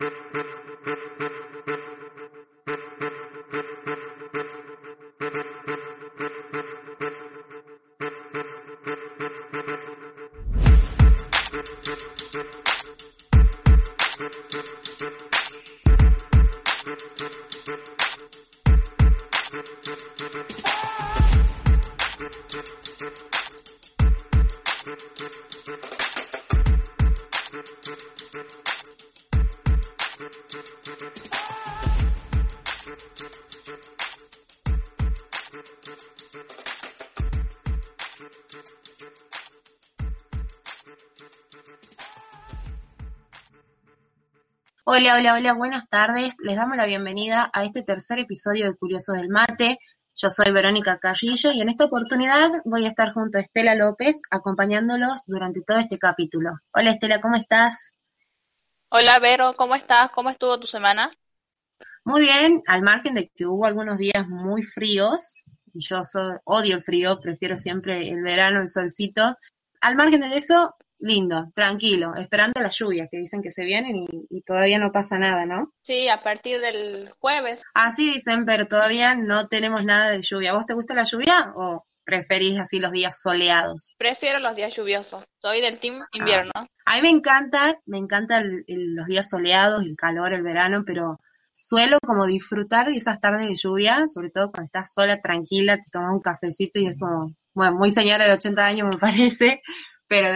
Brr, brr. Hola, hola, hola, buenas tardes. Les damos la bienvenida a este tercer episodio de Curiosos del Mate. Yo soy Verónica Carrillo y en esta oportunidad voy a estar junto a Estela López acompañándolos durante todo este capítulo. Hola Estela, ¿cómo estás? Hola Vero, ¿cómo estás? ¿Cómo estuvo tu semana? Muy bien, al margen de que hubo algunos días muy fríos, y yo odio el frío, prefiero siempre el verano, el solcito. Al margen de eso, lindo, tranquilo, esperando las lluvias que dicen que se vienen y, todavía no pasa nada, ¿no? Sí, a partir del jueves. Así dicen, pero todavía no tenemos nada de lluvia. ¿Vos te gusta la lluvia o preferís así los días soleados? Prefiero los días lluviosos. Soy del team ah. invierno. a mí me encanta, me encantan los días soleados, el calor, el verano, pero suelo como disfrutar esas tardes de lluvia, sobre todo cuando estás sola, tranquila, te tomas un cafecito y es como, bueno, muy señora de 80 años me parece, pero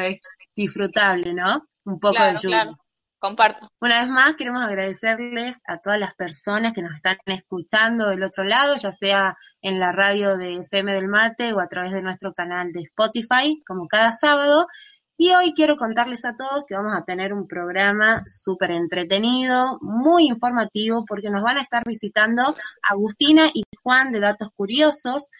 disfrutable, ¿no? Un poco de lluvia. Claro. Comparto. Una vez más, queremos agradecerles a todas las personas que nos están escuchando del otro lado, ya sea en la radio de FM del Mate o a través de nuestro canal de Spotify, como cada sábado. Y hoy quiero contarles a todos que vamos a tener un programa súper entretenido, muy informativo, porque nos van a estar visitando Agustina y Juan de Datos Curiosos,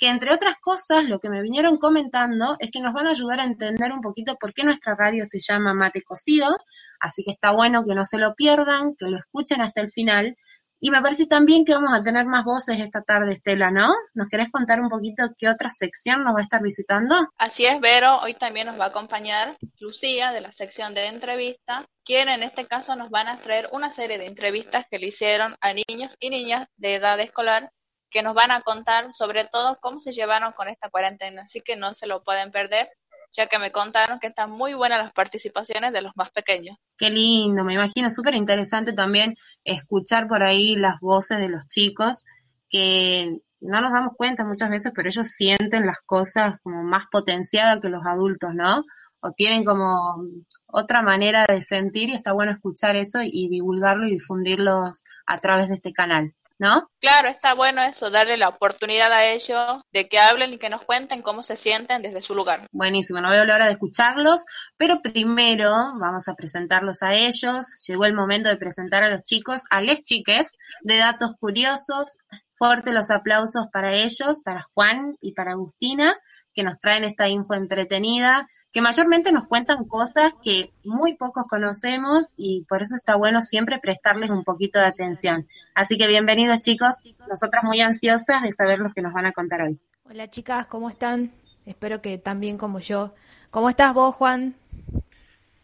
que entre otras cosas lo que me vinieron comentando es que nos van a ayudar a entender un poquito por qué nuestra radio se llama Mate Cocido, así que está bueno que no se lo pierdan, que lo escuchen hasta el final. Y me parece también que vamos a tener más voces esta tarde, Estela, ¿no? ¿Nos querés contar un poquito qué otra sección nos va a estar visitando? Así es, Vero. Hoy también nos va a acompañar Lucía de la sección de entrevista, quien en este caso nos van a traer una serie de entrevistas que le hicieron a niños y niñas de edad escolar que nos van a contar sobre todo cómo se llevaron con esta cuarentena, así que no se lo pueden perder, ya que me contaron que están muy buenas las participaciones de los más pequeños. Qué lindo, me imagino súper interesante también escuchar por ahí las voces de los chicos que no nos damos cuenta muchas veces, pero ellos sienten las cosas como más potenciadas que los adultos, ¿no? O tienen como otra manera de sentir y está bueno escuchar eso y divulgarlo y difundirlos a través de este canal. ¿No? Claro, está bueno eso, darle la oportunidad a ellos de que hablen y que nos cuenten cómo se sienten desde su lugar. Buenísimo, no veo la hora de escucharlos, pero primero vamos a presentarlos a ellos. Llegó el momento de presentar a los chicos, a les chiques de Datos Curiosos. Fuerte los aplausos para ellos, para Juan y para Agustina, que nos traen esta info entretenida que mayormente nos cuentan cosas que muy pocos conocemos y por eso está bueno siempre prestarles un poquito de atención. Así que bienvenidos chicos, nosotras muy ansiosas de saber lo que nos van a contar hoy. Hola chicas, ¿cómo están? Espero que tan bien como yo. ¿Cómo estás vos, Juan?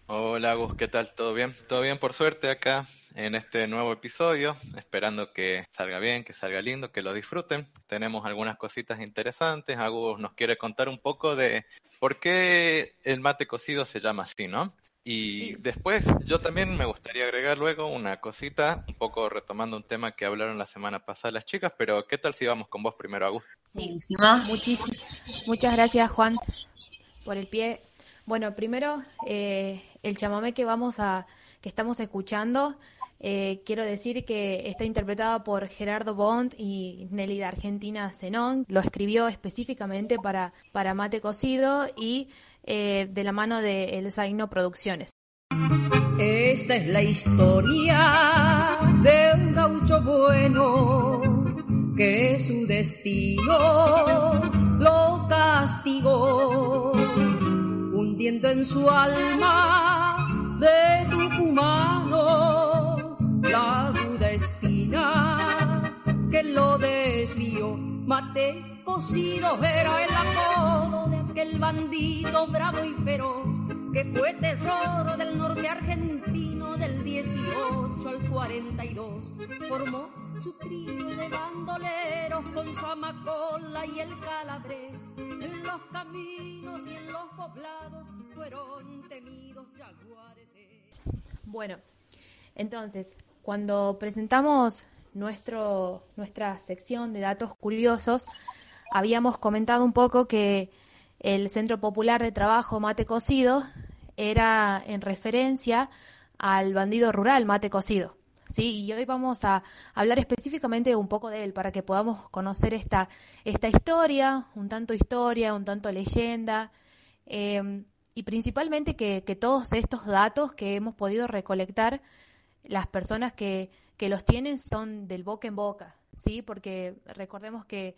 Hola, Gus, ¿qué tal? ¿Todo bien? ¿Todo bien por suerte acá? En este nuevo episodio, esperando que salga bien, que salga lindo, que lo disfruten. Tenemos algunas cositas interesantes. Agus nos quiere contar un poco de por qué el mate cocido se llama así, ¿no? Y después yo también me gustaría agregar luego una cosita, un poco retomando un tema que hablaron la semana pasada las chicas, pero ¿qué tal si vamos con vos primero, Agus? Sí, muchísimas. Muchas gracias, Juan, por el pie. Bueno, primero, eh, el chamamé que vamos a, estamos escuchando eh, quiero decir que está interpretada por Gerardo Bond y Nelly de Argentina Zenón. Lo escribió específicamente para, para Mate Cocido y eh, de la mano de El Zaino Producciones. Esta es la historia de un gaucho bueno que su destino lo castigó, hundiendo en su alma de tucumano la duda espina que lo desvió. Mate cocido era el apodo de aquel bandido bravo y feroz que fue tesoro del norte argentino del 18 su trío de bandoleros con Samacola y el Calabrés. En los caminos y en los poblados fueron temidos jaguares. Bueno, entonces, cuando presentamos nuestro, nuestra sección de datos curiosos, habíamos comentado un poco que el Centro Popular de Trabajo Mate Cocido era en referencia al bandido rural Mate Cocido. ¿sí? Y hoy vamos a hablar específicamente un poco de él para que podamos conocer esta, esta historia, un tanto historia, un tanto leyenda, eh, y principalmente que, que, todos estos datos que hemos podido recolectar, las personas que, que los tienen son del boca en boca, ¿sí? Porque recordemos que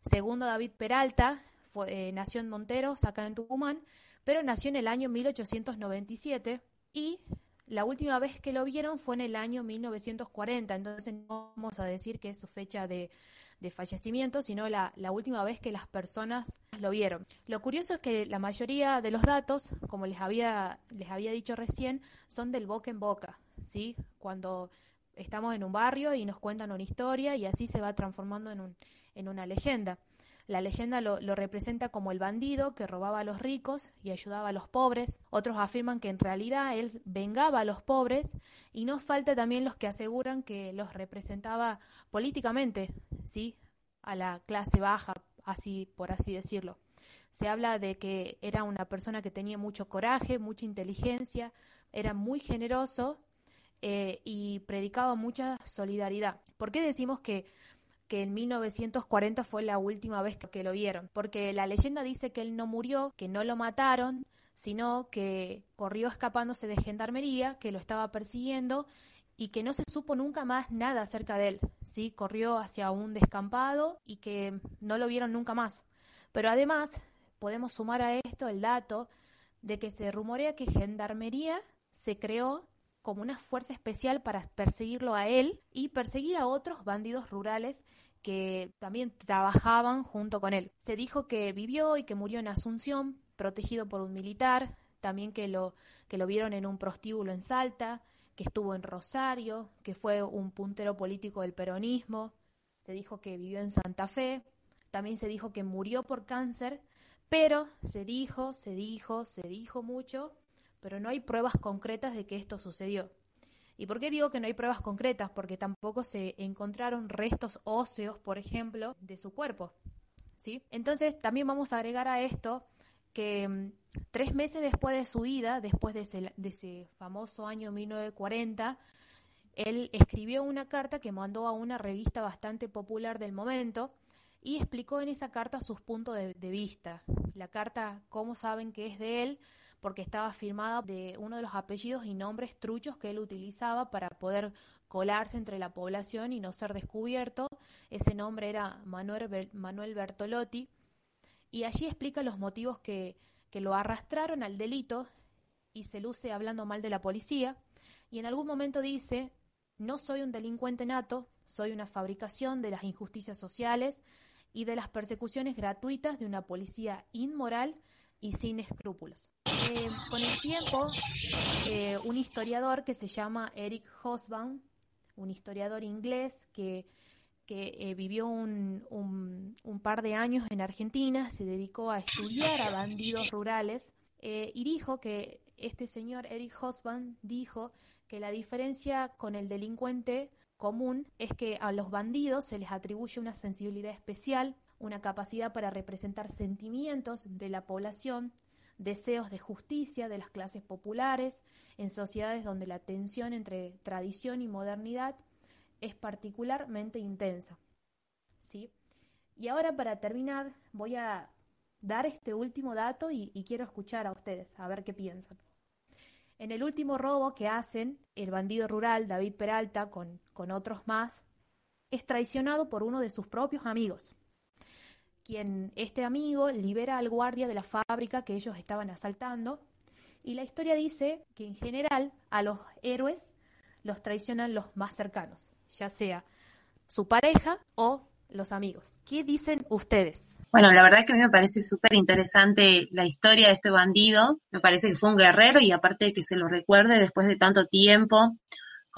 segundo David Peralta fue, eh, nació en Monteros, acá en Tucumán, pero nació en el año 1897 y la última vez que lo vieron fue en el año 1940, entonces no vamos a decir que es su fecha de, de fallecimiento, sino la, la, última vez que las personas lo vieron. Lo curioso es que la mayoría de los datos, como les había, les había dicho recién, son del boca en boca, ¿sí? Cuando estamos en un barrio y nos cuentan una historia y así se va transformando en, un, en una leyenda. La leyenda lo, representa como el bandido que robaba a los ricos y ayudaba a los pobres. Otros afirman que en realidad él vengaba a los pobres y no falta también los que aseguran que los representaba políticamente, ¿sí? A la clase baja, así por así decirlo. Se habla de que era una persona que tenía mucho coraje, mucha inteligencia, era muy generoso eh, y predicaba mucha solidaridad. ¿Por qué decimos que que en 1940 fue la última vez que lo vieron, porque la leyenda dice que él no murió, que no lo mataron, sino que corrió escapándose de gendarmería, que lo estaba persiguiendo y que no se supo nunca más nada acerca de él, ¿sí? Corrió hacia un descampado y que no lo vieron nunca más. Pero además podemos sumar a esto el dato de que se rumorea que gendarmería se creó como una fuerza especial para perseguirlo a él y perseguir a otros bandidos rurales que también trabajaban junto con él. Se dijo que vivió y que murió en Asunción, protegido por un militar, también que lo, que lo vieron en un prostíbulo en Salta, que estuvo en Rosario, que fue un puntero político del peronismo, se dijo que vivió en Santa Fe, también se dijo que murió por cáncer, pero se dijo, se dijo, se dijo mucho pero no hay pruebas concretas de que esto sucedió. ¿Y por qué digo que no hay pruebas concretas? Porque tampoco se encontraron restos óseos, por ejemplo, de su cuerpo. ¿sí? Entonces, también vamos a agregar a esto que mm, tres meses después de su vida, después de ese, famoso año 1940, él escribió una carta que mandó a una revista bastante popular del momento y explicó en esa carta sus puntos de, de vista. La carta, ¿cómo saben que es de él? Porque estaba firmada de uno de los apellidos y nombres truchos que él utilizaba para poder colarse entre la población y no ser descubierto. Ese nombre era Manuel, Manuel Bertolotti. Y allí explica los motivos que, que lo arrastraron al delito y se luce hablando mal de la policía. Y en algún momento dice, no soy un delincuente nato, soy una fabricación de las injusticias sociales y de las persecuciones gratuitas de una policía inmoral y sin escrúpulos. Eh, con el tiempo, eh, un historiador que se llama Eric Hobsbawm, un historiador inglés que, que eh, vivió un, un, par de años en Argentina, se dedicó a estudiar a bandidos rurales y dijo que este señor Eric Hobsbawm dijo que la diferencia con el delincuente común es que a los bandidos se les atribuye una sensibilidad especial una capacidad para representar sentimientos de la población, deseos de justicia de las clases populares, en sociedades donde la tensión entre tradición y modernidad es particularmente intensa. ¿Sí? Y ahora para terminar voy a dar este último dato y, quiero escuchar a ustedes, a ver qué piensan. En el último robo que hacen, el bandido rural David Peralta con, con otros más, es traicionado por uno de sus propios amigos, quien este amigo libera al guardia de la fábrica que ellos estaban asaltando. Y la historia dice que en general a los héroes los traicionan los más cercanos, ya sea su pareja o los amigos. ¿Qué dicen ustedes? Bueno, la verdad que a me parece súper interesante la historia de este bandido. Me parece que fue un guerrero y aparte de que se lo recuerde después de tanto tiempo,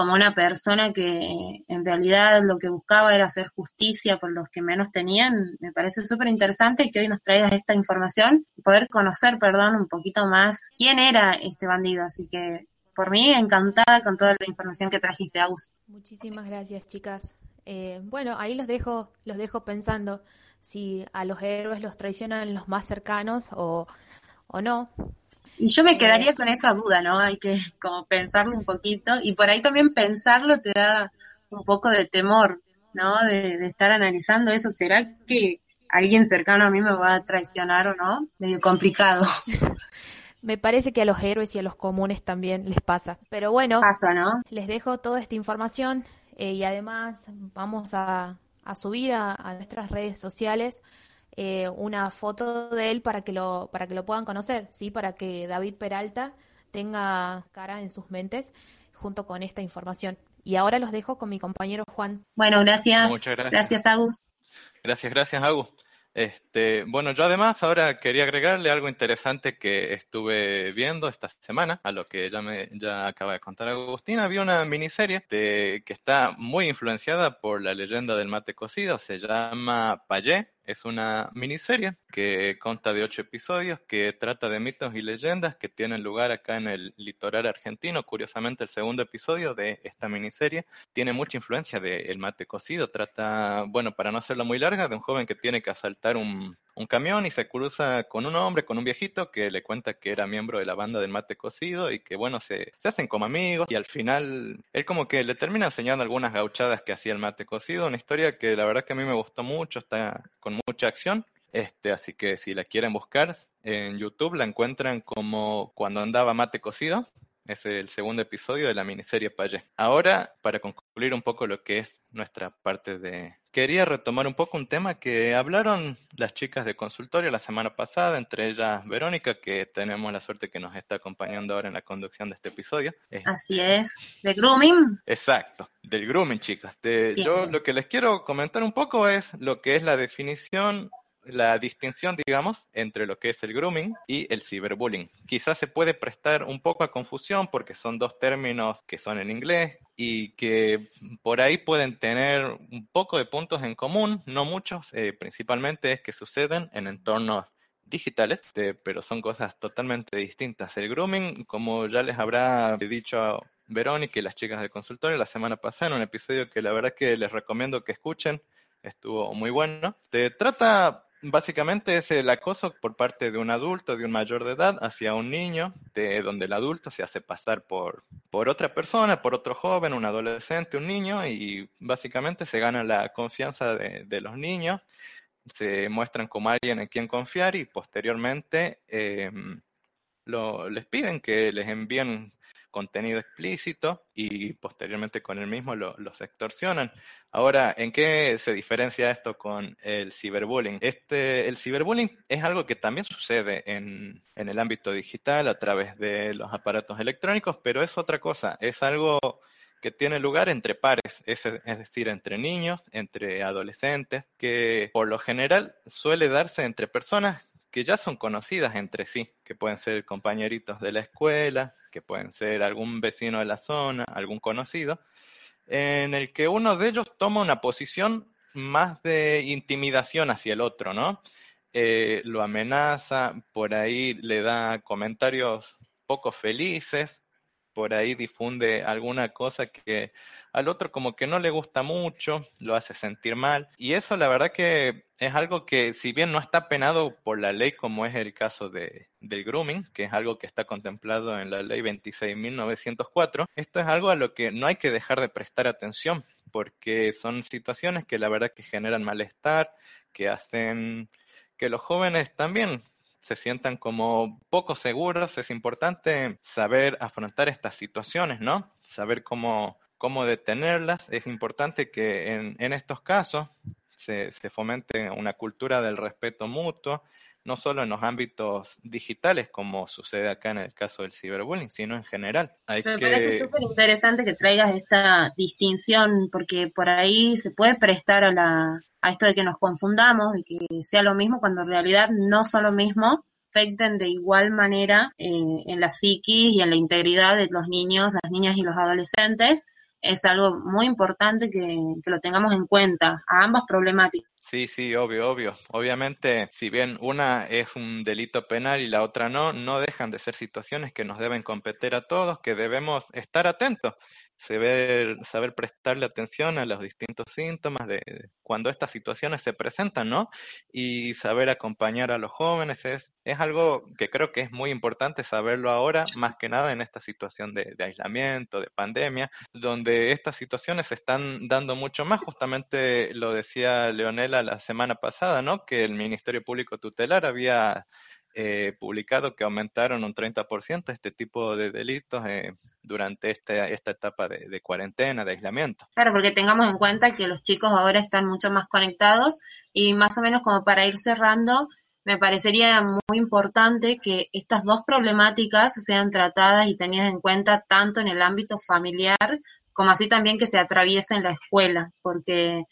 como una persona que en realidad lo que buscaba era hacer justicia por los que menos tenían, me parece súper interesante que hoy nos traigas esta información, poder conocer, perdón, un poquito más quién era este bandido. Así que por mí encantada con toda la información que trajiste, Agus. Muchísimas gracias, chicas. Eh, bueno, ahí los dejo, los dejo pensando si a los héroes los traicionan los más cercanos o, o no. Y yo me quedaría con esa duda, ¿no? Hay que como pensarlo un poquito y por ahí también pensarlo te da un poco de temor, ¿no? De, de estar analizando eso. ¿Será que alguien cercano a mí me va a traicionar o no? Medio complicado. Me parece que a los héroes y a los comunes también les pasa. Pero bueno, Pasa, ¿no? les dejo toda esta información eh, y además vamos a, a subir a, a nuestras redes sociales eh, una foto de él para que lo para que lo puedan conocer, sí, para que David Peralta tenga cara en sus mentes junto con esta información. Y ahora los dejo con mi compañero Juan. Bueno, gracias. Muchas gracias. Gracias, Agus. Gracias, gracias, Agus. Este, bueno, yo además ahora quería agregarle algo interesante que estuve viendo esta semana, a lo que ya me ya acaba de contar Agustina. Vi una miniserie de, que está muy influenciada por la leyenda del mate cocido, se llama Payé, es una miniserie que consta de ocho episodios que trata de mitos y leyendas que tienen lugar acá en el litoral argentino. Curiosamente, el segundo episodio de esta miniserie tiene mucha influencia del mate cocido. Trata, bueno, para no hacerla muy larga, de un joven que tiene que asaltar un, un camión y se cruza con un hombre, con un viejito que le cuenta que era miembro de la banda del mate cocido y que, bueno, se, se hacen como amigos y al final él como que le termina enseñando algunas gauchadas que hacía el mate cocido. Una historia que la verdad que a mí me gustó mucho, está con mucha acción. Este, así que si la quieren buscar en YouTube la encuentran como cuando andaba mate cocido. Es el segundo episodio de la miniserie Payé. Ahora, para concluir un poco lo que es nuestra parte de... Quería retomar un poco un tema que hablaron las chicas de consultorio la semana pasada, entre ellas Verónica, que tenemos la suerte que nos está acompañando ahora en la conducción de este episodio. Así es. De grooming. Exacto, del grooming, chicas. De- yo lo que les quiero comentar un poco es lo que es la definición, la distinción, digamos, entre lo que es el grooming y el ciberbullying. Quizás se puede prestar un poco a confusión porque son dos términos que son en inglés y que por ahí pueden tener un poco de puntos en común, no muchos, eh, principalmente es que suceden en entornos digitales, pero son cosas totalmente distintas. El grooming, como ya les habrá dicho Verónica y las chicas del consultorio la semana pasada, en un episodio que la verdad que les recomiendo que escuchen, estuvo muy bueno. Te trata básicamente es el acoso por parte de un adulto, de un mayor de edad, hacia un niño, de donde el adulto se hace pasar por, por otra persona, por otro joven, un adolescente, un niño, y básicamente se gana la confianza de, los niños, se muestran como alguien en quien confiar y posteriormente eh, les piden que les envíen contenido explícito y posteriormente con el mismo lo- los extorsionan. Ahora, ¿en qué se diferencia esto con el ciberbullying? Este, el ciberbullying es algo que también sucede en, en el ámbito digital a través de los aparatos electrónicos, pero es otra cosa, es algo que tiene lugar entre pares, es, es decir, entre niños, entre adolescentes, que por lo general suele darse entre personas que ya son conocidas entre sí, que pueden ser compañeritos de la escuela, que pueden ser algún vecino de la zona, algún conocido, en el que uno de ellos toma una posición más de intimidación hacia el otro, ¿no? Eh, lo amenaza, por ahí le da comentarios poco felices, por ahí difunde alguna cosa que al otro como que no le gusta mucho, lo hace sentir mal. Y eso la verdad que es algo que si bien no está penado por la ley como es el caso de, del grooming, que es algo que está contemplado en la ley 26.904, esto es algo a lo que no hay que dejar de prestar atención porque son situaciones que la verdad que generan malestar, que hacen que los jóvenes también se sientan como poco seguros, es importante saber afrontar estas situaciones, ¿no? Saber cómo, cómo detenerlas. Es importante que en, en estos casos se, se fomente una cultura del respeto mutuo, no solo en los ámbitos digitales, como sucede acá en el caso del ciberbullying, sino en general. Hay Me que... parece súper interesante que traigas esta distinción, porque por ahí se puede prestar a, la, a esto de que nos confundamos, de que sea lo mismo, cuando en realidad no son lo mismo, afecten de igual manera eh, en la psiquis y en la integridad de los niños, las niñas y los adolescentes. es algo muy importante que, que lo tengamos en cuenta a ambas problemáticas. Sí, sí, obvio, obvio. Obviamente, si bien una es un delito penal y la otra no, no dejan de ser situaciones que nos deben competir a todos, que debemos estar atentos saber, saber prestarle atención a los distintos síntomas de cuando estas situaciones se presentan, ¿no? Y saber acompañar a los jóvenes es, es algo que creo que es muy importante saberlo ahora, más que nada en esta situación de, de aislamiento, de pandemia, donde estas situaciones se están dando mucho más. Justamente lo decía Leonela la semana pasada, ¿no? Que el Ministerio Público Tutelar había eh, publicado que aumentaron un 30% este tipo de delitos eh, durante este, esta etapa de, cuarentena, de aislamiento. Claro, porque tengamos en cuenta que los chicos ahora están mucho más conectados y más o menos como para ir cerrando, me parecería muy importante que estas dos problemáticas sean tratadas y tenidas en cuenta tanto en el ámbito familiar como así también que se atraviese en la escuela, porque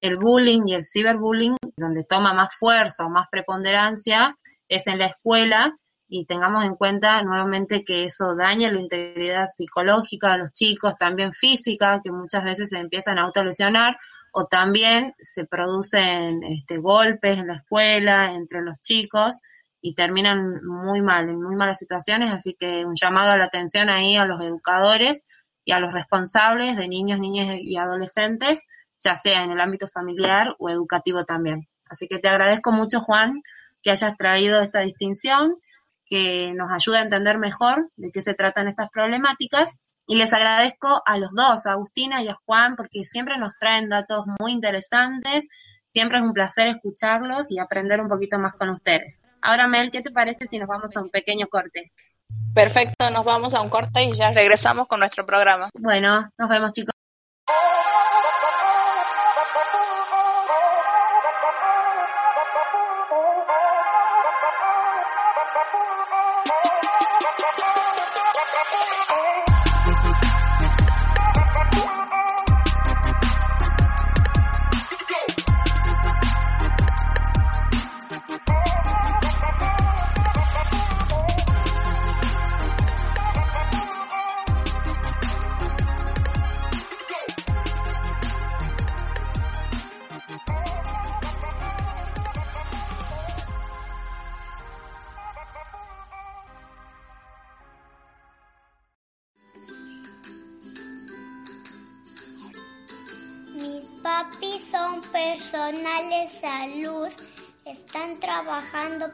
el bullying y el ciberbullying, donde toma más fuerza o más preponderancia, es en la escuela y tengamos en cuenta nuevamente que eso daña la integridad psicológica de los chicos, también física, que muchas veces se empiezan a autolesionar o también se producen este, golpes en la escuela entre los chicos y terminan muy mal, en muy malas situaciones, así que un llamado a la atención ahí a los educadores y a los responsables de niños, niñas y adolescentes, ya sea en el ámbito familiar o educativo también. Así que te agradezco mucho, Juan, que hayas traído esta distinción, que nos ayuda a entender mejor de qué se tratan estas problemáticas. Y les agradezco a los dos, a Agustina y a Juan, porque siempre nos traen datos muy interesantes. Siempre es un placer escucharlos y aprender un poquito más con ustedes. Ahora, Mel, ¿qué te parece si nos vamos a un pequeño corte? Perfecto, nos vamos a un corte y ya regresamos con nuestro programa. Bueno, nos vemos chicos.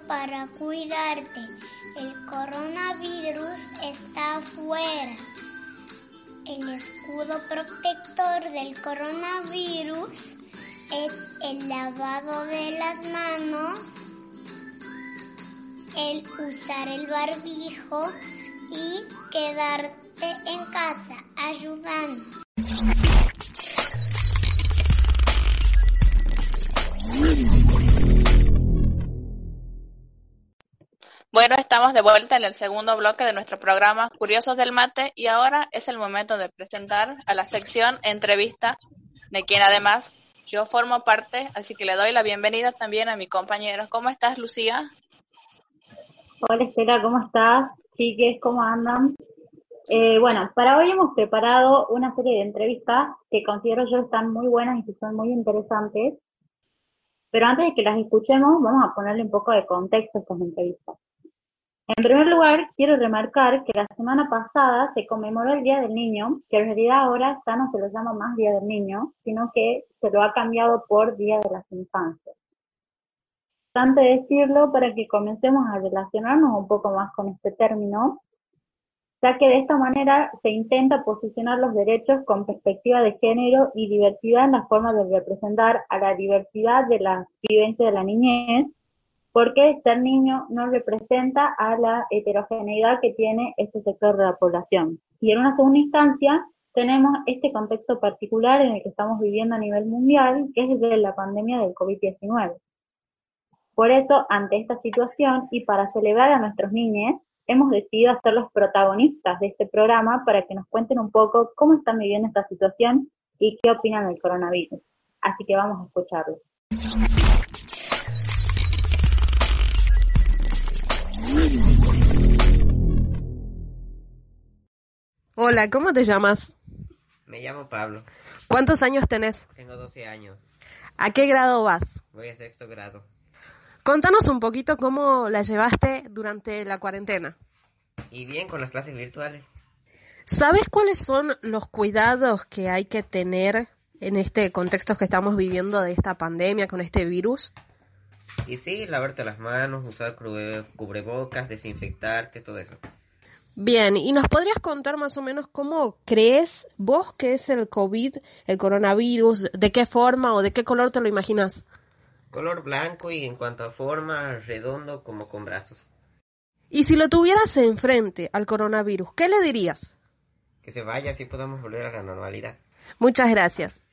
Para cuidarte. El coronavirus está afuera. El escudo protector del coronavirus es el lavado de las manos, el usar el barbijo y quedarte en casa ayudando. Bueno, estamos de vuelta en el segundo bloque de nuestro programa Curiosos del Mate y ahora es el momento de presentar a la sección entrevista de quien además yo formo parte, así que le doy la bienvenida también a mi compañero. ¿Cómo estás, Lucía? Hola, Estela, ¿cómo estás? Chiques, ¿cómo andan? Eh, bueno, para hoy hemos preparado una serie de entrevistas que considero yo están muy buenas y que son muy interesantes. Pero antes de que las escuchemos, vamos a ponerle un poco de contexto a estas entrevistas. En primer lugar, quiero remarcar que la semana pasada se conmemoró el Día del Niño, que en realidad ahora ya no se lo llama más Día del Niño, sino que se lo ha cambiado por Día de las Infancias. Importante decirlo para que comencemos a relacionarnos un poco más con este término, ya que de esta manera se intenta posicionar los derechos con perspectiva de género y diversidad en la forma de representar a la diversidad de la vivencia de la niñez porque ser niño no representa a la heterogeneidad que tiene este sector de la población. Y en una segunda instancia, tenemos este contexto particular en el que estamos viviendo a nivel mundial, que es el de la pandemia del COVID-19. Por eso, ante esta situación y para celebrar a nuestros niños, hemos decidido ser los protagonistas de este programa para que nos cuenten un poco cómo están viviendo esta situación y qué opinan del coronavirus. Así que vamos a escucharlos. Hola, ¿cómo te llamas? Me llamo Pablo. ¿Cuántos años tenés? Tengo 12 años. ¿A qué grado vas? Voy a sexto grado. Contanos un poquito cómo la llevaste durante la cuarentena. Y bien con las clases virtuales. ¿Sabes cuáles son los cuidados que hay que tener en este contexto que estamos viviendo de esta pandemia con este virus? Y sí, lavarte las manos, usar cubrebocas, desinfectarte, todo eso. Bien, ¿y nos podrías contar más o menos cómo crees vos que es el COVID, el coronavirus? ¿De qué forma o de qué color te lo imaginas? Color blanco y en cuanto a forma, redondo como con brazos. Y si lo tuvieras enfrente al coronavirus, ¿qué le dirías? Que se vaya, así podemos volver a la normalidad. Muchas gracias.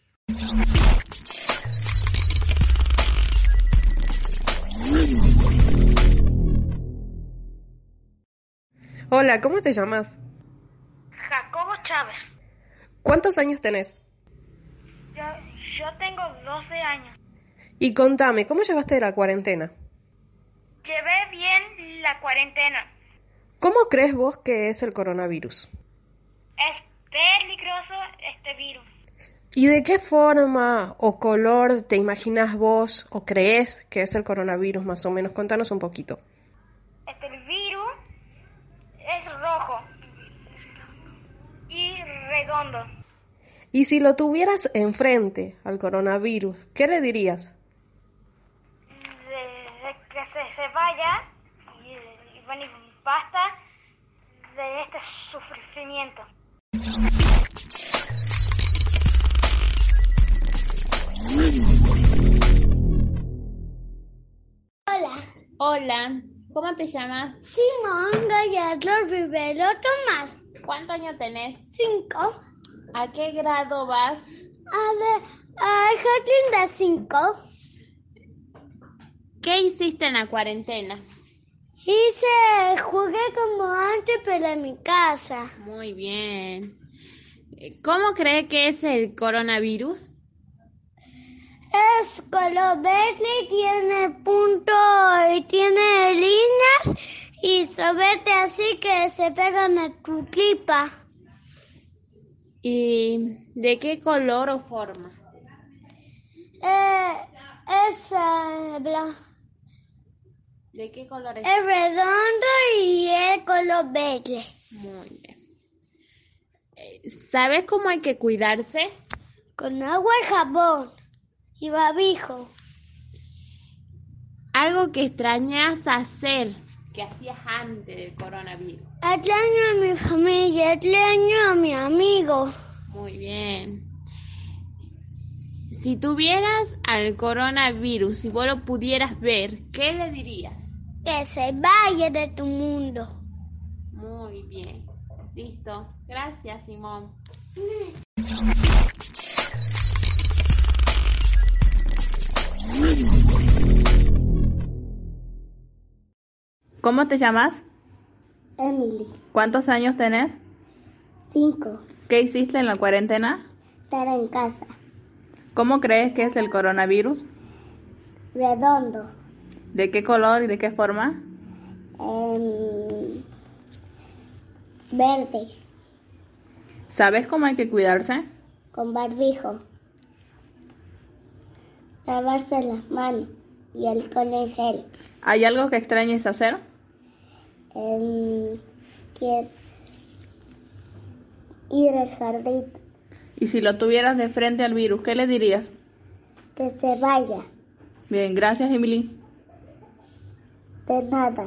Hola, ¿cómo te llamas? Jacobo Chávez. ¿Cuántos años tenés? Yo, yo tengo 12 años. Y contame, ¿cómo llevaste la cuarentena? Llevé bien la cuarentena. ¿Cómo crees vos que es el coronavirus? Es peligroso este virus. ¿Y de qué forma o color te imaginas vos o crees que es el coronavirus más o menos? Contanos un poquito. Este virus es rojo y redondo. Y si lo tuvieras enfrente al coronavirus, ¿qué le dirías? De, de que se, se vaya y, y bueno, y basta de este sufrimiento. Hola. Hola, ¿cómo te llamas? Simón Gallardo Rivero Tomás. ¿Cuántos años tenés? Cinco. ¿A qué grado vas? A al jardín de cinco. ¿Qué hiciste en la cuarentena? Hice, jugué como antes, pero en mi casa. Muy bien. ¿Cómo cree que es el coronavirus? Es color verde y tiene puntos y tiene líneas y verde así que se pegan a tu tripa. ¿Y de qué color o forma? Eh, es eh, blanco. ¿De qué color es? Es redondo y es color verde. Muy bien. Eh, ¿Sabes cómo hay que cuidarse? Con agua y jabón y babijo. Algo que extrañas hacer, que hacías antes del coronavirus. Extraño a mi familia, extraño a mi amigo. Muy bien. Si tuvieras al coronavirus y vos lo pudieras ver, ¿qué le dirías? Que se vaya de tu mundo. Muy bien. Listo. Gracias, Simón. ¿Cómo te llamas? Emily. ¿Cuántos años tenés? Cinco. ¿Qué hiciste en la cuarentena? Estar en casa. ¿Cómo crees que es el coronavirus? Redondo. ¿De qué color y de qué forma? Em, verde. ¿Sabes cómo hay que cuidarse? Con barbijo. Lavarse las manos y alcohol en gel. ¿Hay algo que extrañes hacer? Em, ir al jardín. Y si lo tuvieras de frente al virus, ¿qué le dirías? Que se vaya. Bien, gracias, Emily. De nada.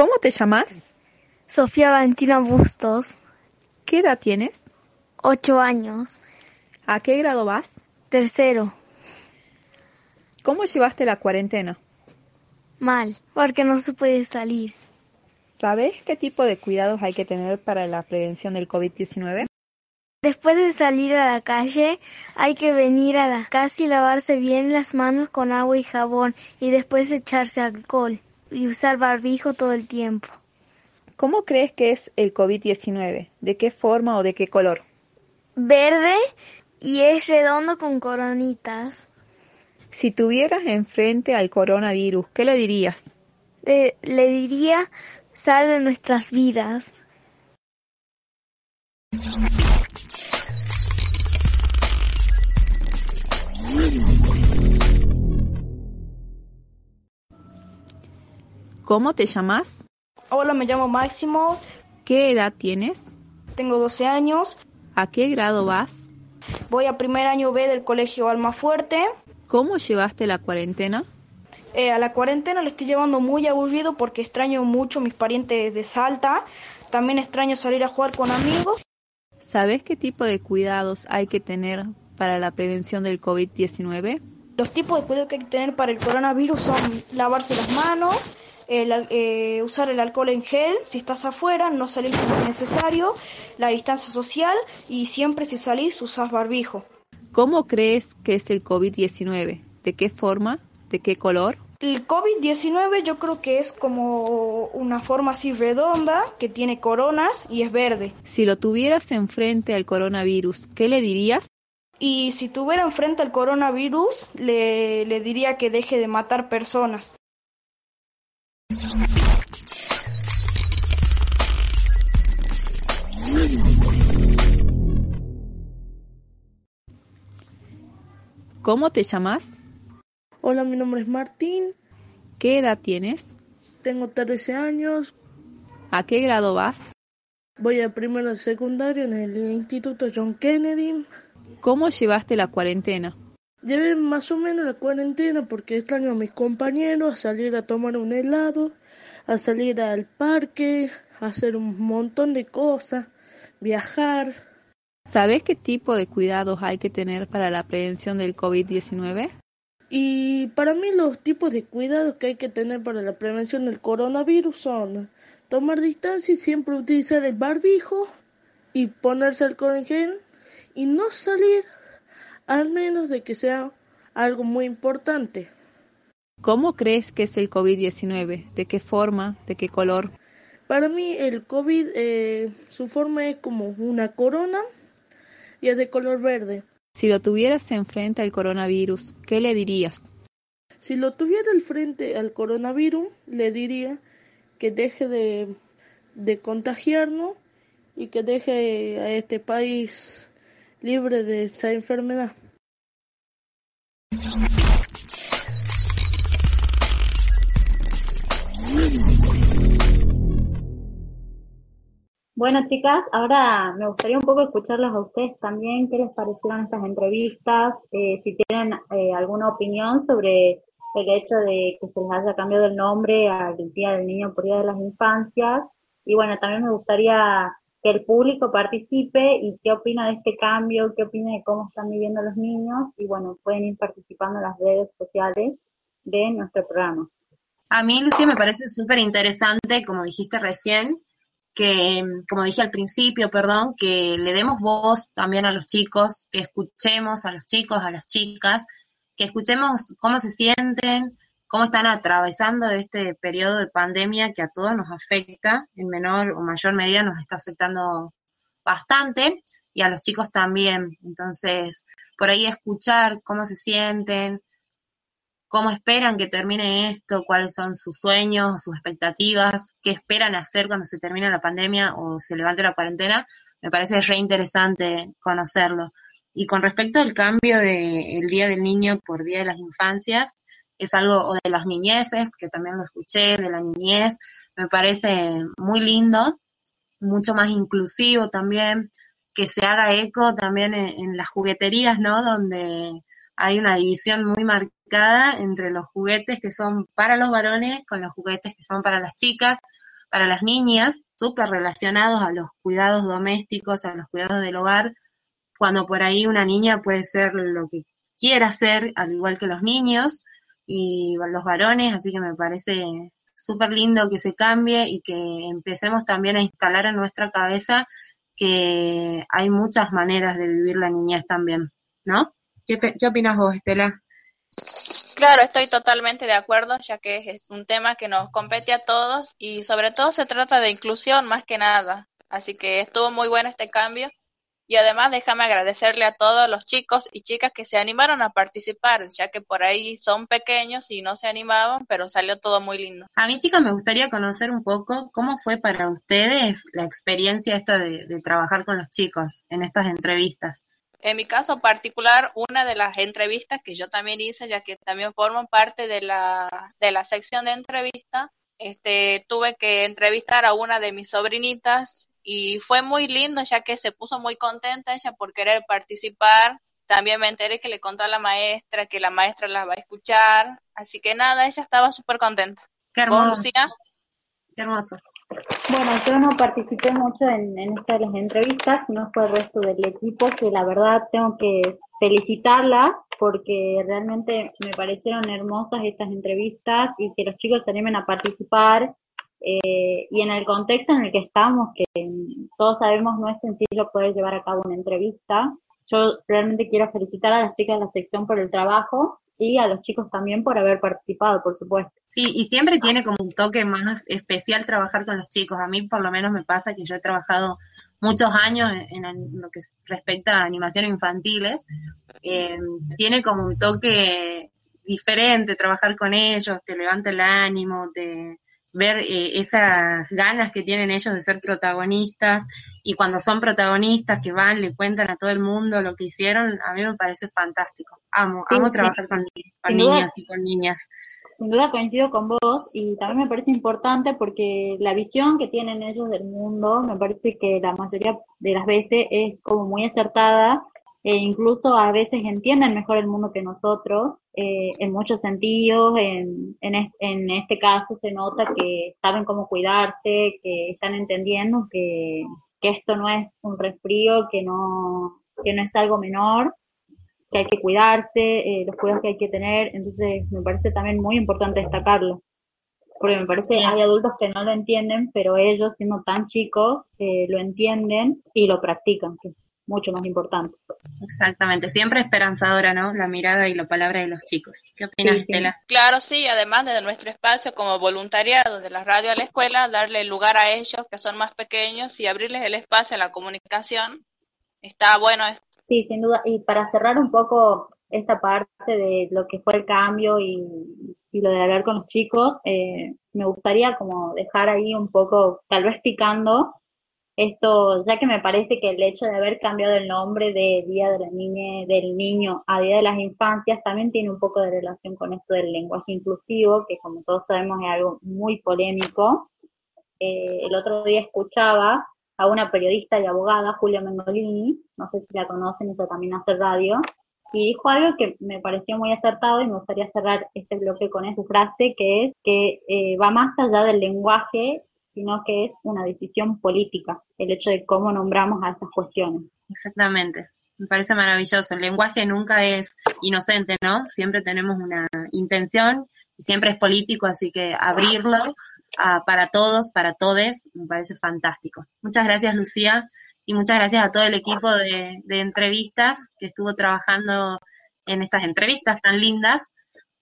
¿Cómo te llamas? Sofía Valentina Bustos. ¿Qué edad tienes? Ocho años. ¿A qué grado vas? Tercero. ¿Cómo llevaste la cuarentena? Mal, porque no se puede salir. ¿Sabes qué tipo de cuidados hay que tener para la prevención del COVID-19? Después de salir a la calle, hay que venir a la casa y lavarse bien las manos con agua y jabón y después echarse alcohol y usar barbijo todo el tiempo. ¿Cómo crees que es el COVID-19? ¿De qué forma o de qué color? Verde y es redondo con coronitas. Si tuvieras enfrente al coronavirus, ¿qué le dirías? Le, le diría, sal de nuestras vidas. ¿Cómo te llamas? Hola, me llamo Máximo. ¿Qué edad tienes? Tengo 12 años. ¿A qué grado vas? Voy a primer año B del colegio Almafuerte. ¿Cómo llevaste la cuarentena? Eh, a la cuarentena le estoy llevando muy aburrido porque extraño mucho mis parientes de Salta. También extraño salir a jugar con amigos. ¿Sabes qué tipo de cuidados hay que tener para la prevención del COVID-19? Los tipos de cuidados que hay que tener para el coronavirus son lavarse las manos, el, eh, usar el alcohol en gel si estás afuera, no salir como es necesario, la distancia social y siempre si salís usas barbijo. ¿Cómo crees que es el COVID-19? ¿De qué forma? ¿De qué color? El COVID-19 yo creo que es como una forma así redonda que tiene coronas y es verde. Si lo tuvieras enfrente al coronavirus, ¿qué le dirías? Y si tuviera enfrente al coronavirus, le, le diría que deje de matar personas. ¿Cómo te llamas? Hola, mi nombre es Martín. ¿Qué edad tienes? Tengo 13 años. ¿A qué grado vas? Voy a primero de secundario en el Instituto John Kennedy. ¿Cómo llevaste la cuarentena? Llevé más o menos la cuarentena porque extraño a mis compañeros, a salir a tomar un helado, a salir al parque, a hacer un montón de cosas, viajar. ¿Sabes qué tipo de cuidados hay que tener para la prevención del COVID-19? Y para mí los tipos de cuidados que hay que tener para la prevención del coronavirus son tomar distancia y siempre utilizar el barbijo y ponerse alcohol en gel y no salir al menos de que sea algo muy importante. ¿Cómo crees que es el COVID-19? ¿De qué forma? ¿De qué color? Para mí el COVID, eh, su forma es como una corona y es de color verde. Si lo tuvieras enfrente al coronavirus, ¿qué le dirías? Si lo tuviera al frente al coronavirus, le diría que deje de, de contagiarnos y que deje a este país libre de esa enfermedad. Bueno, chicas, ahora me gustaría un poco escucharlas a ustedes también. ¿Qué les parecieron estas entrevistas? Eh, si tienen eh, alguna opinión sobre el hecho de que se les haya cambiado el nombre al Día del Niño por Día de las Infancias. Y bueno, también me gustaría que el público participe y qué opina de este cambio, qué opina de cómo están viviendo los niños. Y bueno, pueden ir participando en las redes sociales de nuestro programa. A mí, Lucía, me parece súper interesante, como dijiste recién, que, como dije al principio, perdón, que le demos voz también a los chicos, que escuchemos a los chicos, a las chicas, que escuchemos cómo se sienten, cómo están atravesando este periodo de pandemia que a todos nos afecta, en menor o mayor medida nos está afectando bastante, y a los chicos también. Entonces, por ahí escuchar cómo se sienten, cómo esperan que termine esto, cuáles son sus sueños, sus expectativas, qué esperan hacer cuando se termine la pandemia o se levante la cuarentena, me parece re interesante conocerlo. Y con respecto al cambio del Día del Niño por Día de las Infancias, es algo, o de las niñeces, que también lo escuché, de la niñez, me parece muy lindo, mucho más inclusivo también, que se haga eco también en, las jugueterías, ¿no? Donde hay una división muy marcada entre los juguetes que son para los varones con los juguetes que son para las chicas, para las niñas, súper relacionados a los cuidados domésticos, a los cuidados del hogar, cuando por ahí una niña puede ser lo que quiera hacer, al igual que los niños y los varones, así que me parece súper lindo que se cambie y que empecemos también a instalar en nuestra cabeza que hay muchas maneras de vivir la niñez también, ¿no? ¿Qué, qué opinas vos, Estela? Claro, estoy totalmente de acuerdo, ya que es un tema que nos compete a todos y sobre todo se trata de inclusión más que nada. Así que estuvo muy bueno este cambio Y además déjame agradecerle a todos los chicos y chicas que se animaron a participar, ya que por ahí son pequeños y no se animaban, pero salió todo muy lindo. A mí, chicas, me gustaría conocer un poco cómo fue para ustedes la experiencia esta de, de trabajar con los chicos en estas entrevistas. En mi caso particular, una de las entrevistas que yo también hice, ya que también formo parte de la, de la sección de entrevista, este, tuve que entrevistar a una de mis sobrinitas y fue muy lindo ya que se puso muy contenta ella por querer participar. También me enteré que le contó a la maestra que la maestra la va a escuchar. Así que nada, ella estaba súper contenta. Qué ¿Vos, hermoso. Lucía? Qué hermoso. Bueno, yo no participé mucho en, en esta de las entrevistas, sino fue el resto del equipo, que la verdad tengo que felicitarlas porque realmente me parecieron hermosas estas entrevistas y que los chicos se animen a participar. Eh, y en el contexto en el que estamos, que todos sabemos no es sencillo poder llevar a cabo una entrevista, yo realmente quiero felicitar a las chicas de la sección por el trabajo y a los chicos también por haber participado, por supuesto. Sí, y siempre tiene como un toque más especial trabajar con los chicos. A mí por lo menos me pasa que yo he trabajado muchos años en, en lo que respecta a animación infantiles. Eh, tiene como un toque diferente trabajar con ellos, te levanta el ánimo, te ver eh, esas ganas que tienen ellos de ser protagonistas y cuando son protagonistas que van, le cuentan a todo el mundo lo que hicieron, a mí me parece fantástico. Amo, Sí, amo sí. trabajar con, con niños y con niñas. Sin duda coincido con vos y también me parece importante porque la visión que tienen ellos del mundo me parece que la mayoría de las veces es como muy acertada e incluso a veces entienden mejor el mundo que nosotros eh, en muchos sentidos. En, en, es- en este caso se nota que saben cómo cuidarse, que están entendiendo que, que esto no es un resfrío, que no, que no es algo menor que hay que cuidarse, eh, los cuidados que hay que tener, entonces me parece también muy importante destacarlo, porque me parece es. hay adultos que no lo entienden, pero ellos siendo tan chicos eh, lo entienden y lo practican, que mucho más importante. Exactamente, siempre esperanzadora, ¿no? La mirada y la palabra de los chicos. ¿Qué opinas, Sí, sí. Estela? Claro, sí, además de nuestro espacio como voluntariado de la radio a la escuela, darle lugar a ellos que son más pequeños y abrirles el espacio a la comunicación. Está bueno esto. Sí, sin duda. Y para cerrar un poco esta parte de lo que fue el cambio y, y lo de hablar con los chicos, eh, me gustaría como dejar ahí un poco, tal vez picando, esto, ya que me parece que el hecho de haber cambiado el nombre de Día de la Niña, del Niño a Día de las Infancias también tiene un poco de relación con esto del lenguaje inclusivo, que como todos sabemos es algo muy polémico. Eh, el otro día escuchaba a una periodista y abogada, Julia Mengolini, no sé si la conocen, ella también hace radio, y dijo algo que me pareció muy acertado y me gustaría cerrar este bloque con esa frase, que es que eh, va más allá del lenguaje, sino que es una decisión política, el hecho de cómo nombramos a estas cuestiones. Exactamente. Me parece maravilloso. El lenguaje nunca es inocente, ¿no? Siempre tenemos una intención y siempre es político, así que abrirlo a- para todos, para todes, me parece fantástico. Muchas gracias, Lucía, y muchas gracias a todo el equipo de, de entrevistas que estuvo trabajando en estas entrevistas tan lindas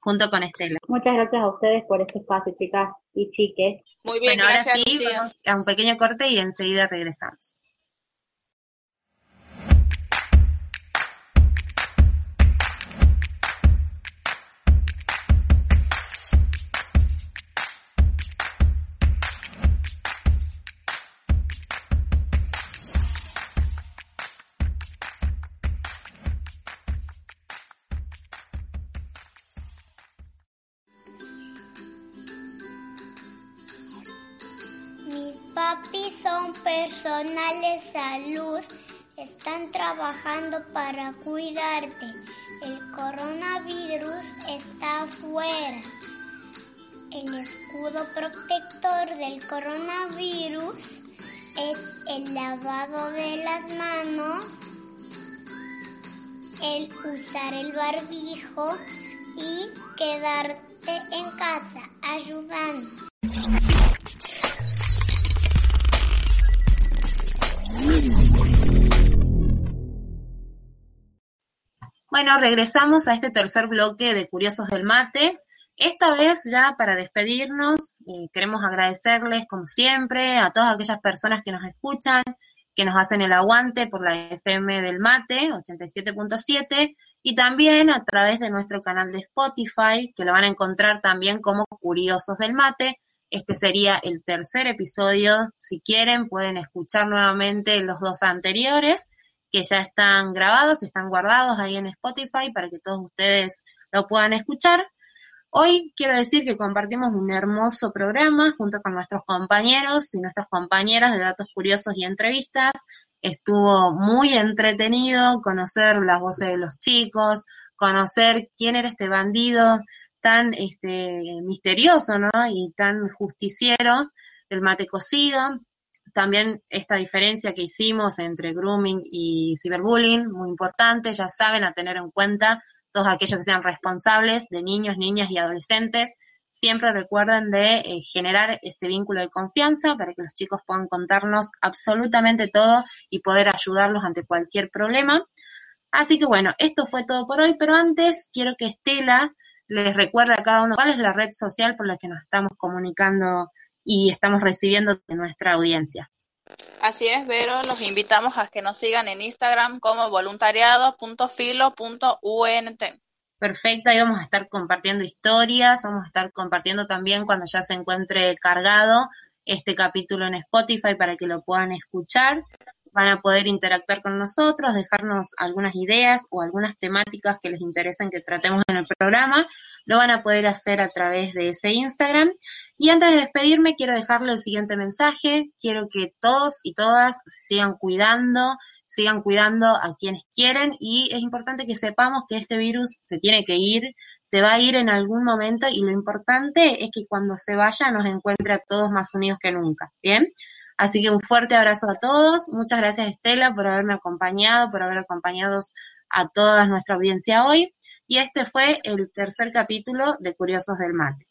junto con Estela. Muchas gracias a ustedes por este espacio, chicas y chiques. Muy bien, Bueno, ahora sí, Lucía. vamos a un pequeño corte y enseguida regresamos. Mis papis son personales salud. Están trabajando para cuidarte. El coronavirus está afuera. El escudo protector del coronavirus es el lavado de las manos, el usar el barbijo y quedarte en casa ayudando. Bueno, regresamos a este tercer bloque de Curiosos del Mate. Esta vez ya para despedirnos, queremos agradecerles como siempre a todas aquellas personas que nos escuchan, que nos hacen el aguante por la FM del Mate 87.7 y también a través de nuestro canal de Spotify, que lo van a encontrar también como Curiosos del Mate. Este sería el tercer episodio. Si quieren, pueden escuchar nuevamente los dos anteriores, que ya están grabados, están guardados ahí en Spotify para que todos ustedes lo puedan escuchar. Hoy quiero decir que compartimos un hermoso programa junto con nuestros compañeros y nuestras compañeras de datos curiosos y entrevistas. Estuvo muy entretenido conocer las voces de los chicos, conocer quién era este bandido tan este, misterioso ¿no? y tan justiciero del mate cocido. También esta diferencia que hicimos entre grooming y ciberbullying, muy importante, ya saben, a tener en cuenta todos aquellos que sean responsables de niños, niñas y adolescentes, siempre recuerden de eh, generar ese vínculo de confianza para que los chicos puedan contarnos absolutamente todo y poder ayudarlos ante cualquier problema. Así que bueno, esto fue todo por hoy, pero antes quiero que Estela les recuerde a cada uno cuál es la red social por la que nos estamos comunicando y estamos recibiendo de nuestra audiencia. Así es, Vero, los invitamos a que nos sigan en Instagram como voluntariado.filo.unt. Perfecto, ahí vamos a estar compartiendo historias, vamos a estar compartiendo también cuando ya se encuentre cargado este capítulo en Spotify para que lo puedan escuchar. Van a poder interactuar con nosotros, dejarnos algunas ideas o algunas temáticas que les interesen que tratemos en el programa. Lo van a poder hacer a través de ese Instagram. Y antes de despedirme, quiero dejarle el siguiente mensaje. Quiero que todos y todas sigan cuidando, sigan cuidando a quienes quieren y es importante que sepamos que este virus se tiene que ir, se va a ir en algún momento y lo importante es que cuando se vaya nos encuentre a todos más unidos que nunca. Bien. Así que un fuerte abrazo a todos. Muchas gracias Estela por haberme acompañado, por haber acompañado a toda nuestra audiencia hoy. Y este fue el tercer capítulo de Curiosos del Mate.